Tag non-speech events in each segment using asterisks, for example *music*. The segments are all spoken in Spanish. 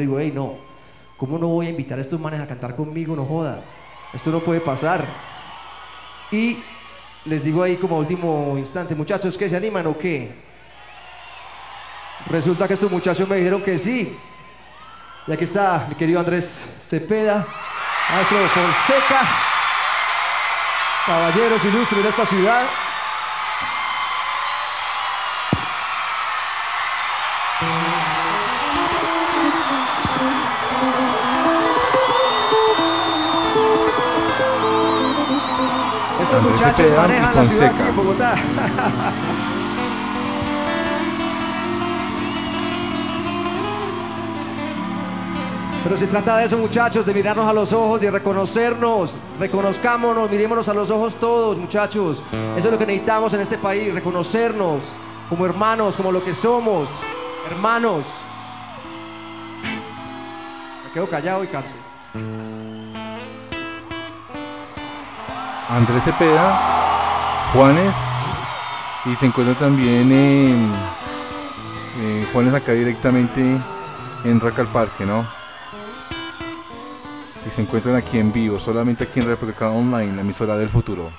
digo, hey, no, ¿cómo no voy a invitar a estos manes a cantar conmigo? No joda, esto no puede pasar. Y les digo ahí como último instante, muchachos, ¿que se animan o qué? Resulta que estos muchachos me dijeron que sí. Y aquí está mi querido Andrés Cepeda, maestro Fonseca, caballeros ilustres de esta ciudad. Estos muchachos manejan la ciudad aquí en Bogotá. Pero se trata de eso, muchachos, de mirarnos a los ojos, de reconocernos, reconozcámonos, mirémonos a los ojos todos, muchachos. Eso es lo que necesitamos en este país, reconocernos como hermanos, como lo que somos, hermanos. Me quedo callado y canto. Andrés Cepeda, Juanes y se encuentra también en eh, Juanes acá directamente en Racal Parque, ¿no? Y se encuentran aquí en vivo, solamente aquí en República Online, la emisora del futuro.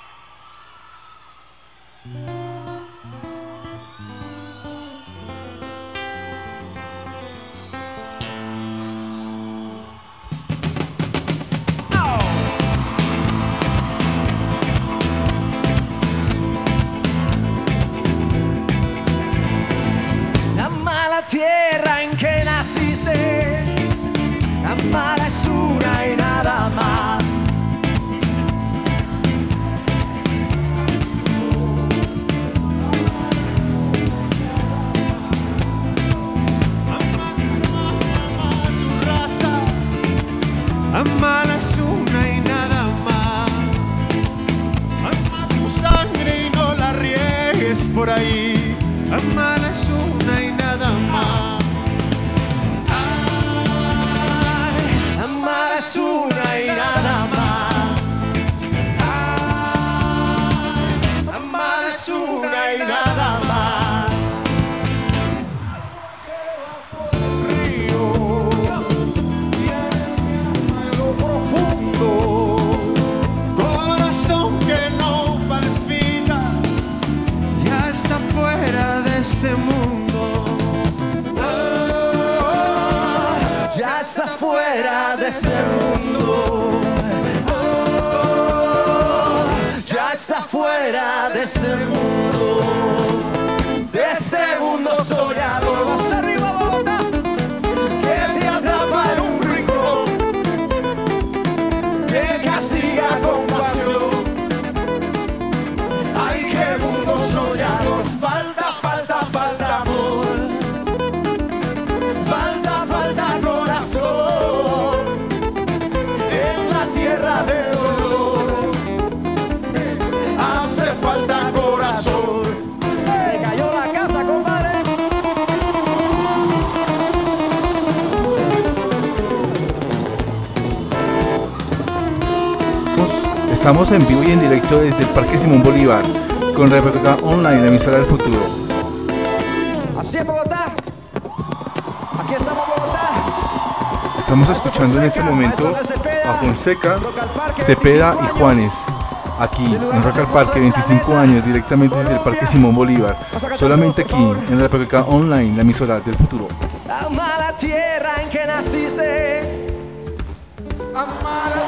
Fuera de este mundo. Estamos en vivo y en directo desde el Parque Simón Bolívar con República Online, la emisora del futuro. Así es Bogotá. Aquí estamos Bogotá. Estamos escuchando en este momento a Fonseca, Cepeda y Juanes, aquí en Rock al Parque, 25 años, directamente desde el Parque Simón Bolívar, solamente aquí en República Online, la emisora del futuro. Ama la tierra en que naciste. Amar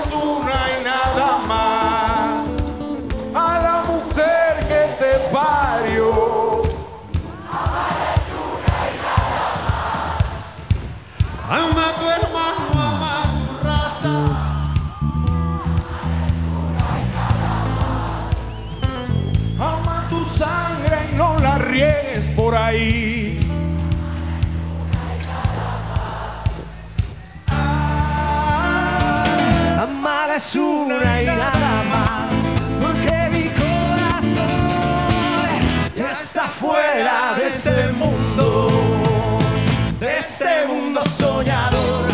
riegues por ahí. Amar es una y nada más. Porque mi corazón ya está fuera de este mundo. De este mundo soñador.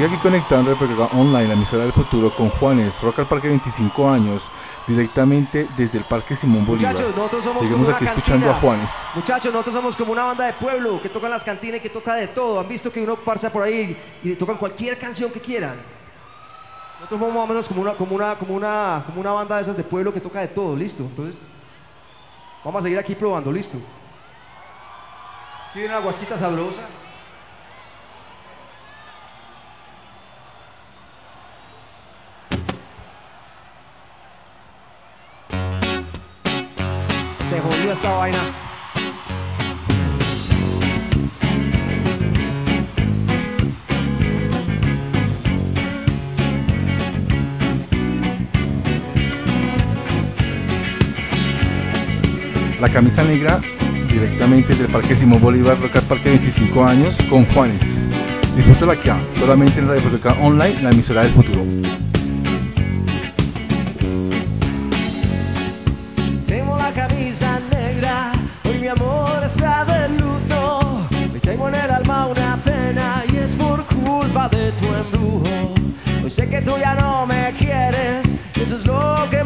Sigue aquí conectado en República Online, la emisora del futuro, con Juanes, Rock al Parque 25 años, directamente desde el Parque Simón Bolívar. Muchachos, nosotros somos Seguimos como aquí una escuchando a. Juanes. Muchachos, nosotros somos como una banda de pueblo que toca las cantinas y que toca de todo. Han visto que uno parcha por ahí y tocan cualquier canción que quieran. Nosotros somos más o menos como una, como una, como una, como una banda de esas de pueblo que toca de todo, listo. Entonces, vamos a seguir aquí probando, listo. Viene una guasquita sabrosa. Esta vaina. La camisa negra, directamente del Parque Simón Bolívar, Rock al Parque 25 años, con Juanes. Disfrútala acá, solamente en Radio República Online, la emisora del futuro. Tu embrujo. Hoy sé que tú ya no me quieres, eso es lo que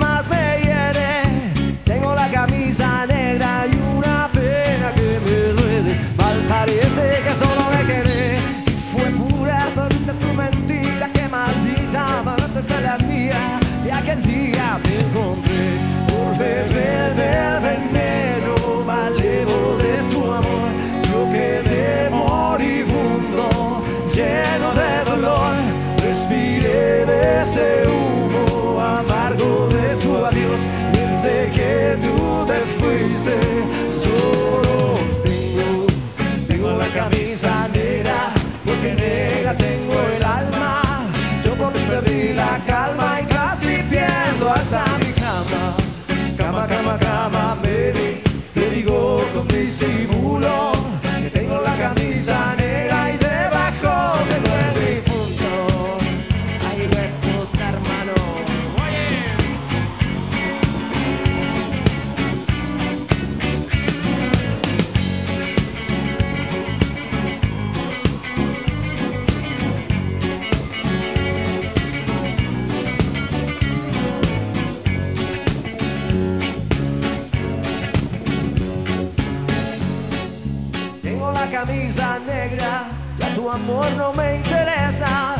amor no me interesa.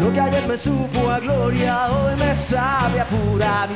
Lo que ayer me supo a gloria, hoy me sabe a pura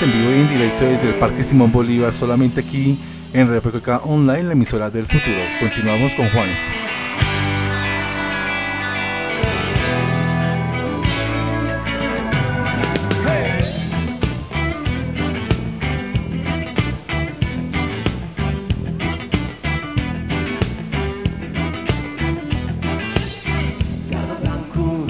En vivo y en directo desde el Parque Simón Bolívar, solamente aquí en República Online, la emisora del futuro. Continuamos con Juanes. Cada blanco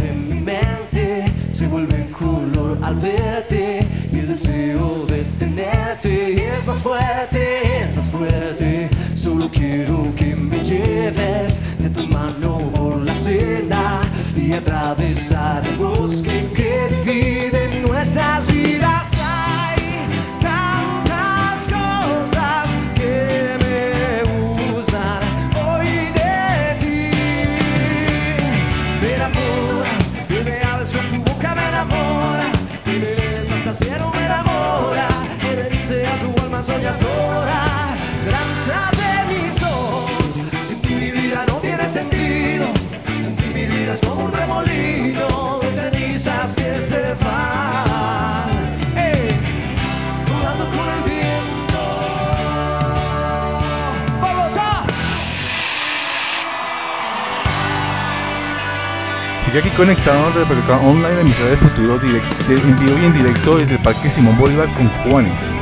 Sigue aquí conectado a República Online, la emisora de futuro en vivo y en directo desde el Parque Simón Bolívar con Juanes.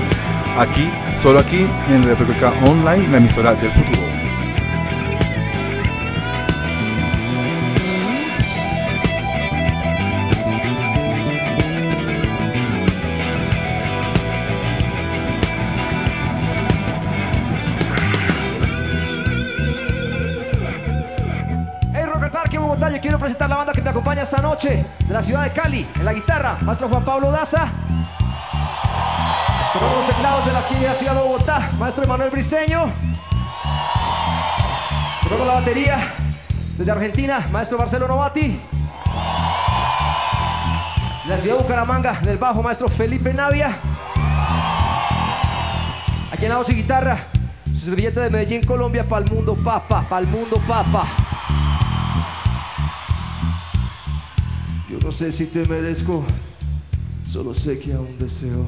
Aquí, solo aquí, en República Online, la emisora del futuro. De la ciudad de Cali, en la guitarra, maestro Juan Pablo Daza. Tocando los teclados de la, la ciudad de Bogotá, maestro Emanuel Briseño. Tocando la batería desde Argentina, maestro Marcelo Novati. De la ciudad de Bucaramanga, en el bajo, maestro Felipe Navia. Aquí en la voz y guitarra, su servilleta de Medellín, Colombia, para el mundo papa, para el mundo papa. Sé si te merezco, solo sé que aún deseo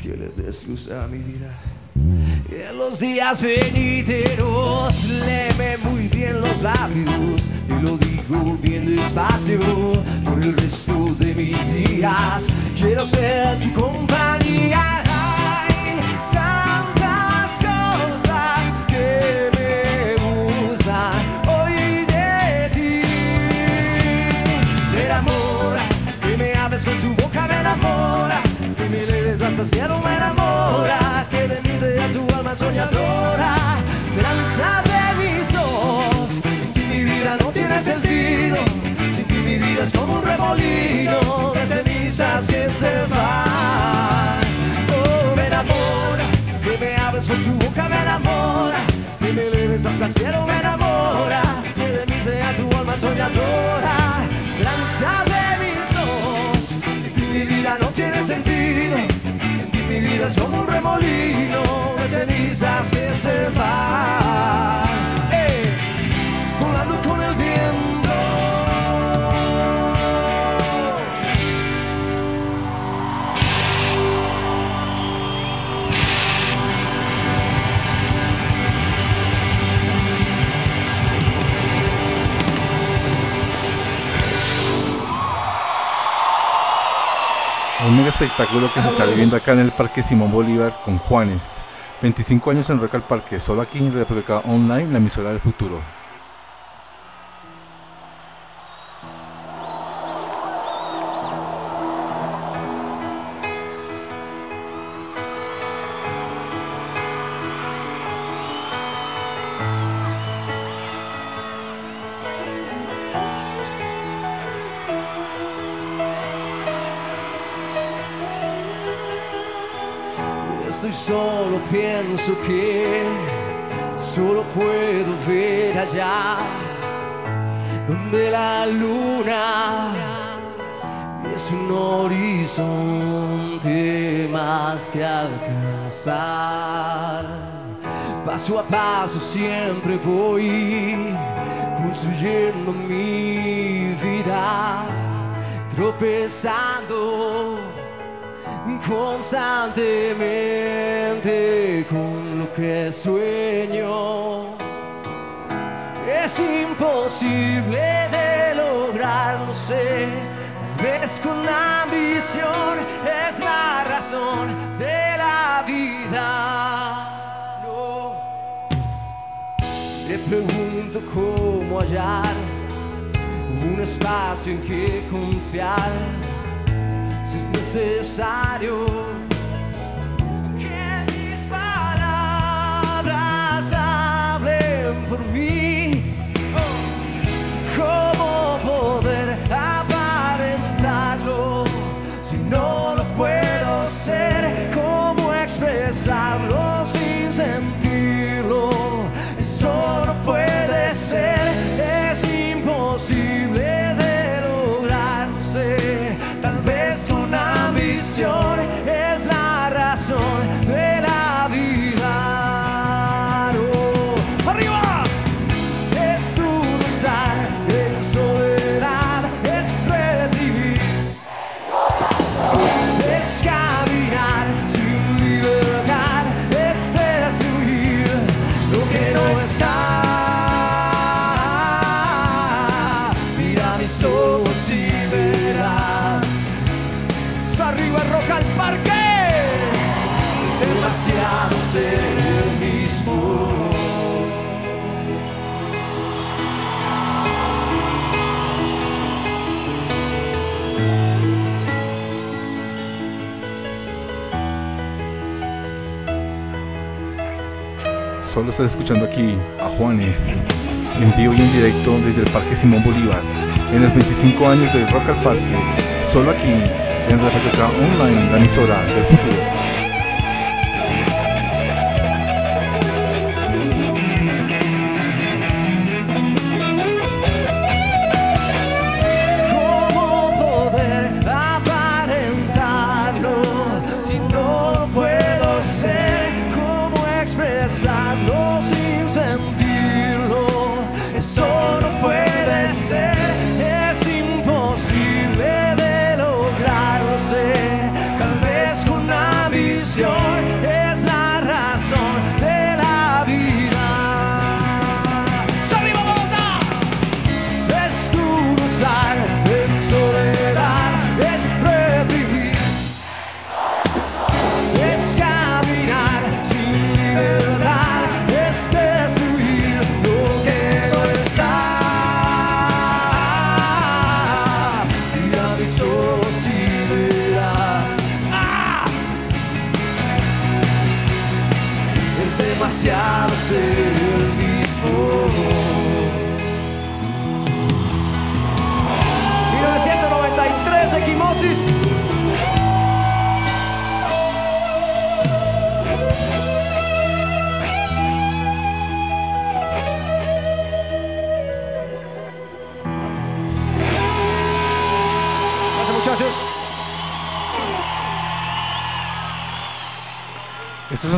que le des luz a mi vida. en los días venideros, leme muy bien los labios, y lo digo bien despacio, por el resto de mis días, quiero ser tu compañía. Remolino de cenizas que se van. Oh, me enamora, que me hables con tu boca me enamora, que me leves hasta el cielo me enamora, que de mí sea tu alma soñadora, lanza de mis ojos, sin mi vida no tiene sentido mi vida es como un remolino de cenizas espectáculo que se está viviendo acá en el Parque Simón Bolívar con Juanes. 25 años en Rock Parque, solo aquí en República Online, la emisora del futuro. La luna es un horizonte más que alcanzar. Paso a paso siempre voy construyendo mi vida, tropezando constantemente con lo que sueño. Es imposible de sé. Tal vez con ambición es la razón de la vida. No. Te pregunto cómo hallar un espacio en que confiar necesario que mis palabras hablen por mí. Solo estás escuchando aquí a Juanes en vivo y en directo desde el Parque Simón Bolívar en los 25 años del Rock al Parque, solo aquí en República Online, la emisora del futuro.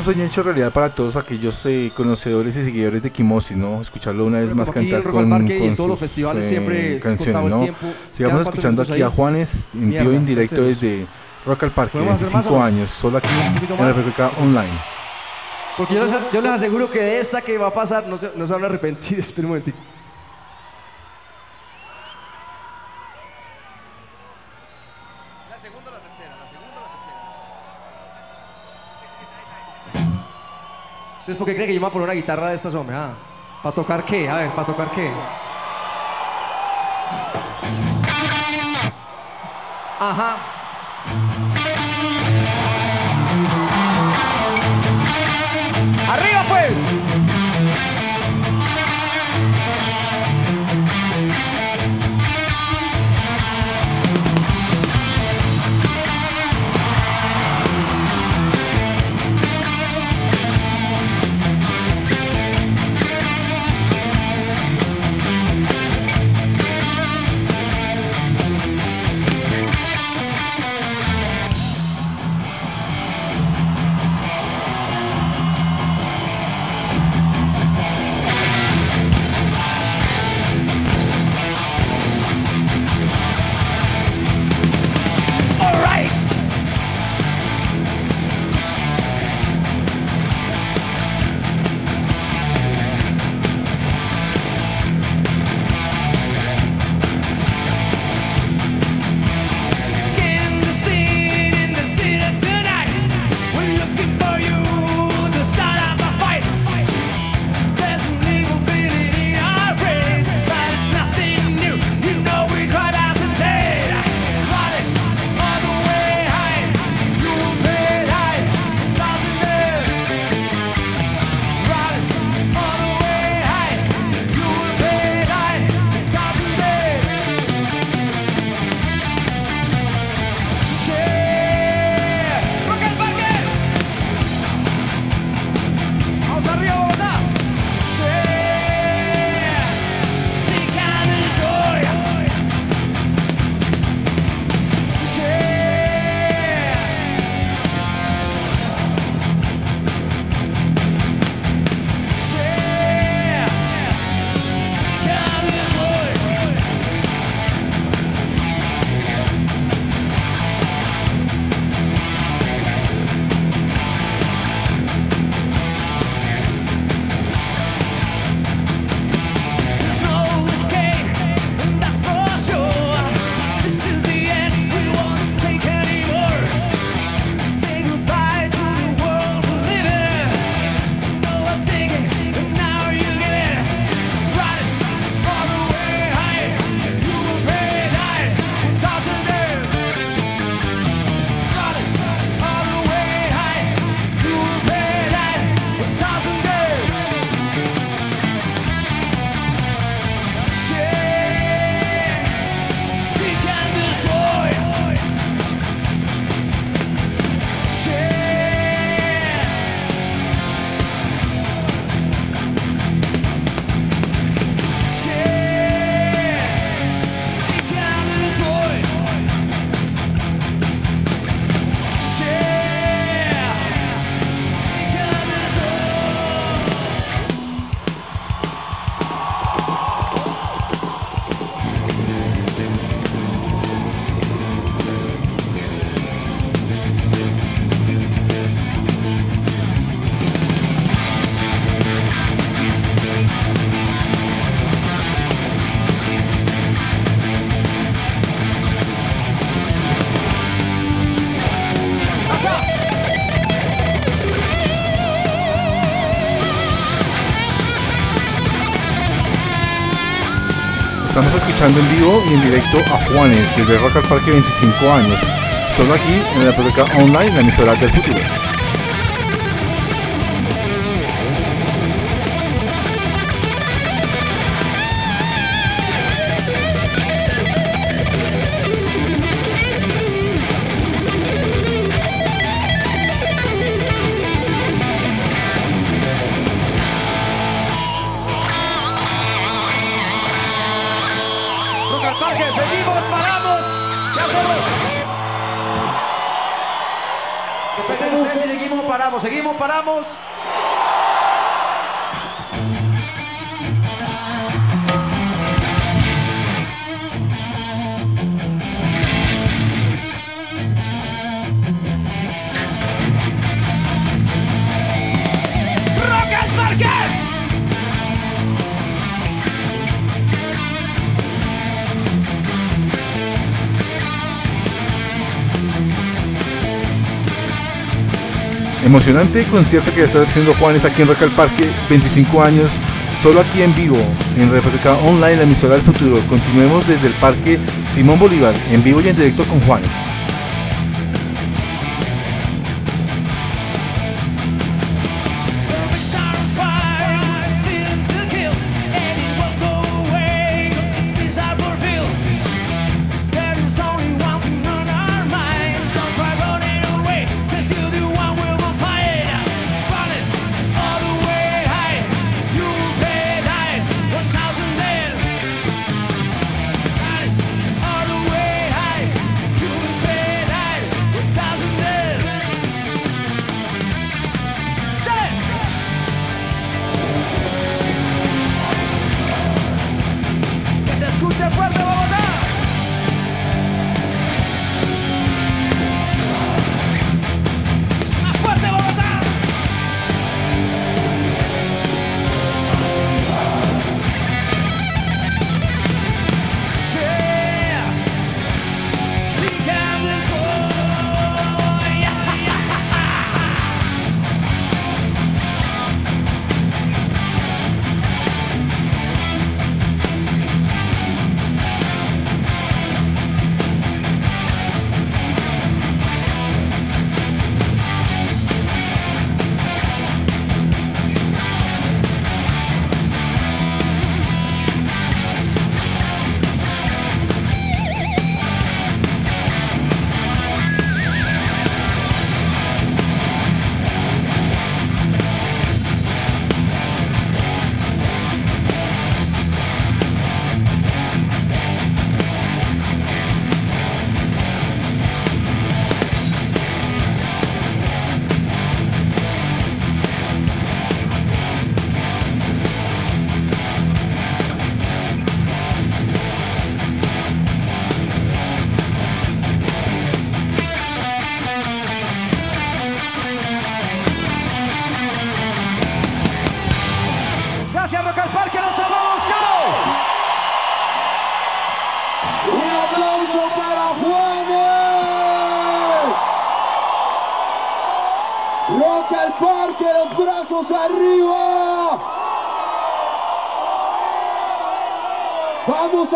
Sueño hecho realidad para todos aquellos eh, conocedores y seguidores de Kimosis, ¿no? Escucharlo una vez más cantar con, con sus, los festivales siempre eh, canciones, ¿no? Sigamos escuchando aquí a Juanes en vivo en directo desde Rock al Parque, 25 años, solo aquí en la República Online. Porque yo les, yo les, aseguro que de esta que va a pasar no se, no se van a arrepentir, *laughs* espera un momentito. ¿Ustedes por qué creen que yo me voy a poner una guitarra de estas, hombre? Ah, ¿Para tocar qué? A ver, ¿para tocar qué? Ajá. ¡Arriba, pues! En vivo y en directo a Juanes desde Rock al Parque 25 años, solo aquí en la biblioteca online, la emisora del futuro. Seguimos, paramos. Emocionante concierto que está haciendo Juanes aquí en Rock al Parque, 25 años, solo aquí en vivo, en réplica online, la emisora del futuro. Continuemos desde el Parque Simón Bolívar, en vivo y en directo con Juanes.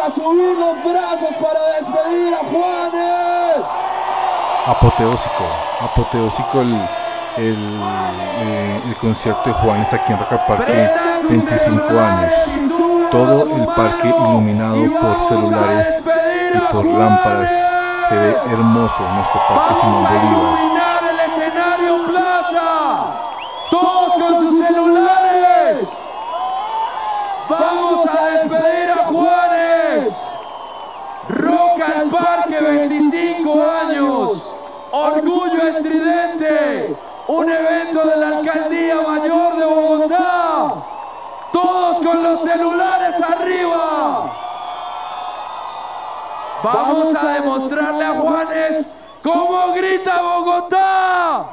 A subir los brazos para despedir a Juanes. Apoteósico, apoteósico el, el, eh, el concierto de Juanes aquí en Roca Parque, 25 años. Todo el parque iluminado por celulares y por lámparas. Se ve hermoso nuestro parque Simón Bolívar. el escenario Plaza todos con sus celulares. Vamos a despedir a Juanes. Estridente. Un evento de la Alcaldía Mayor de Bogotá. Todos con los celulares arriba. Vamos a demostrarle a Juanes cómo grita Bogotá.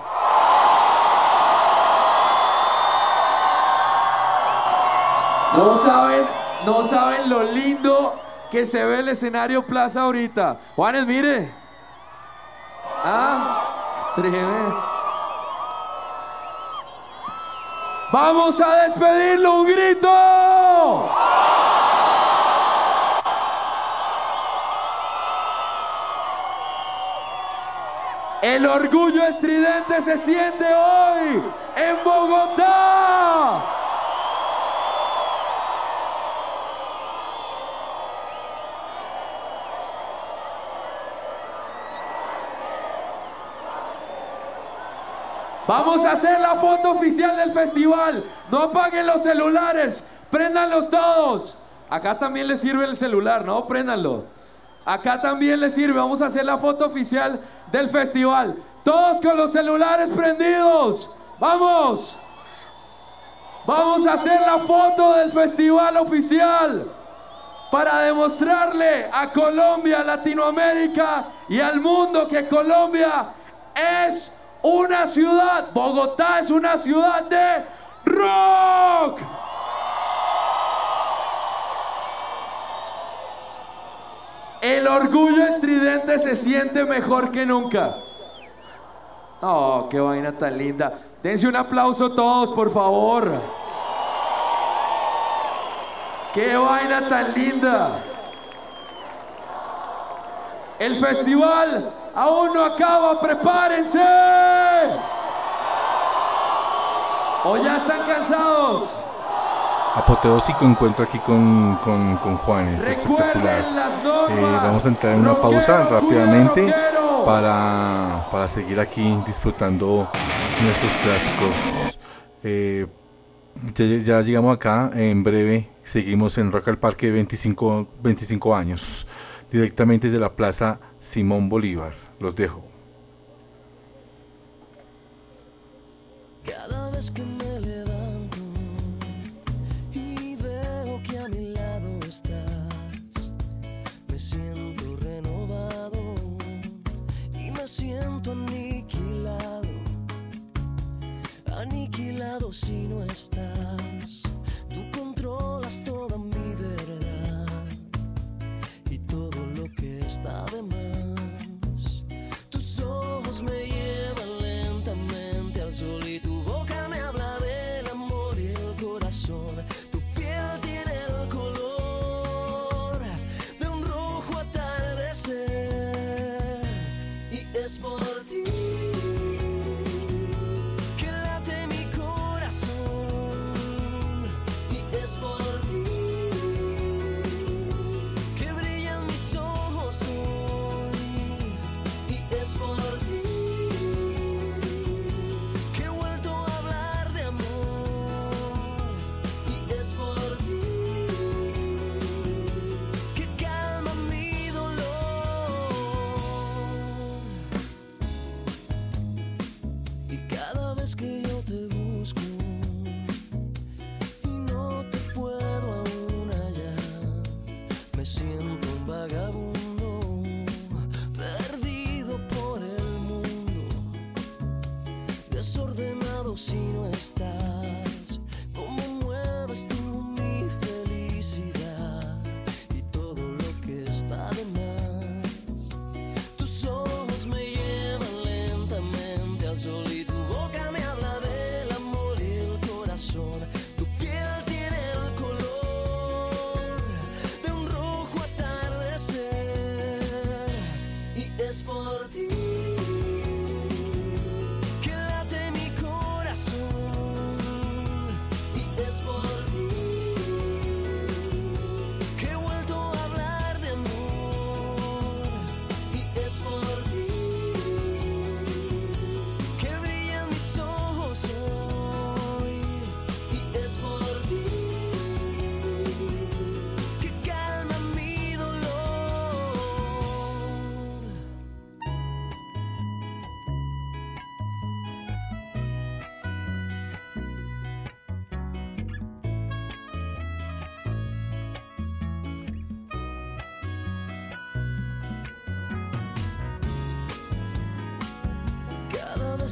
No saben, no saben lo lindo que se ve el escenario Plaza ahorita. Juanes, mire. Ah, Vamos a despedirlo, un grito. El orgullo estridente se siente hoy en Bogotá. Vamos a hacer la foto oficial del festival. No apaguen los celulares. Préndanlos todos. Acá también les sirve el celular, ¿no? Préndanlo. Acá también les sirve. Vamos a hacer la foto oficial del festival. Todos con los celulares prendidos. Vamos. Vamos a hacer la foto del festival oficial para demostrarle a Colombia, Latinoamérica y al mundo que Colombia es una ciudad, Bogotá es una ciudad de rock. El orgullo estridente se siente mejor que nunca. Oh, qué vaina tan linda. Dense un aplauso todos, por favor. Qué vaina tan linda. El festival aún no acaba, prepárense. ¿O ya están cansados? Apoteósico encuentro aquí con, con, con Juanes. Espectacular. Eh, vamos a entrar en una pausa rápidamente Para, para seguir aquí disfrutando nuestros clásicos. Eh, ya, ya, llegamos acá, en breve seguimos en Rock al Parque 25, 25 años, directamente desde la Plaza Simón Bolívar. Los dejo. Cada vez que me levanto y veo que a mi lado estás, me siento renovado y me siento aniquilado, aniquilado si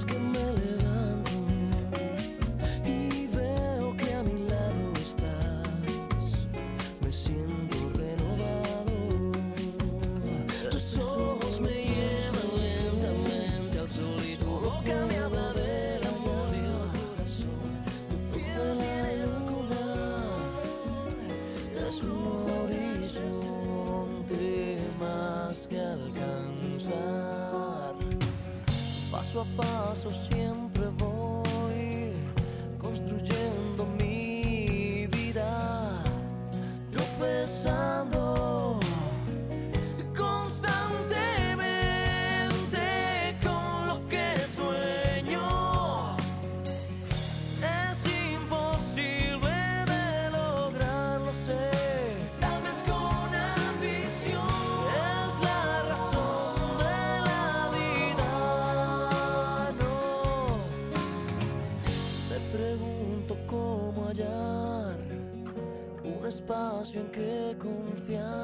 que me levanto confiar.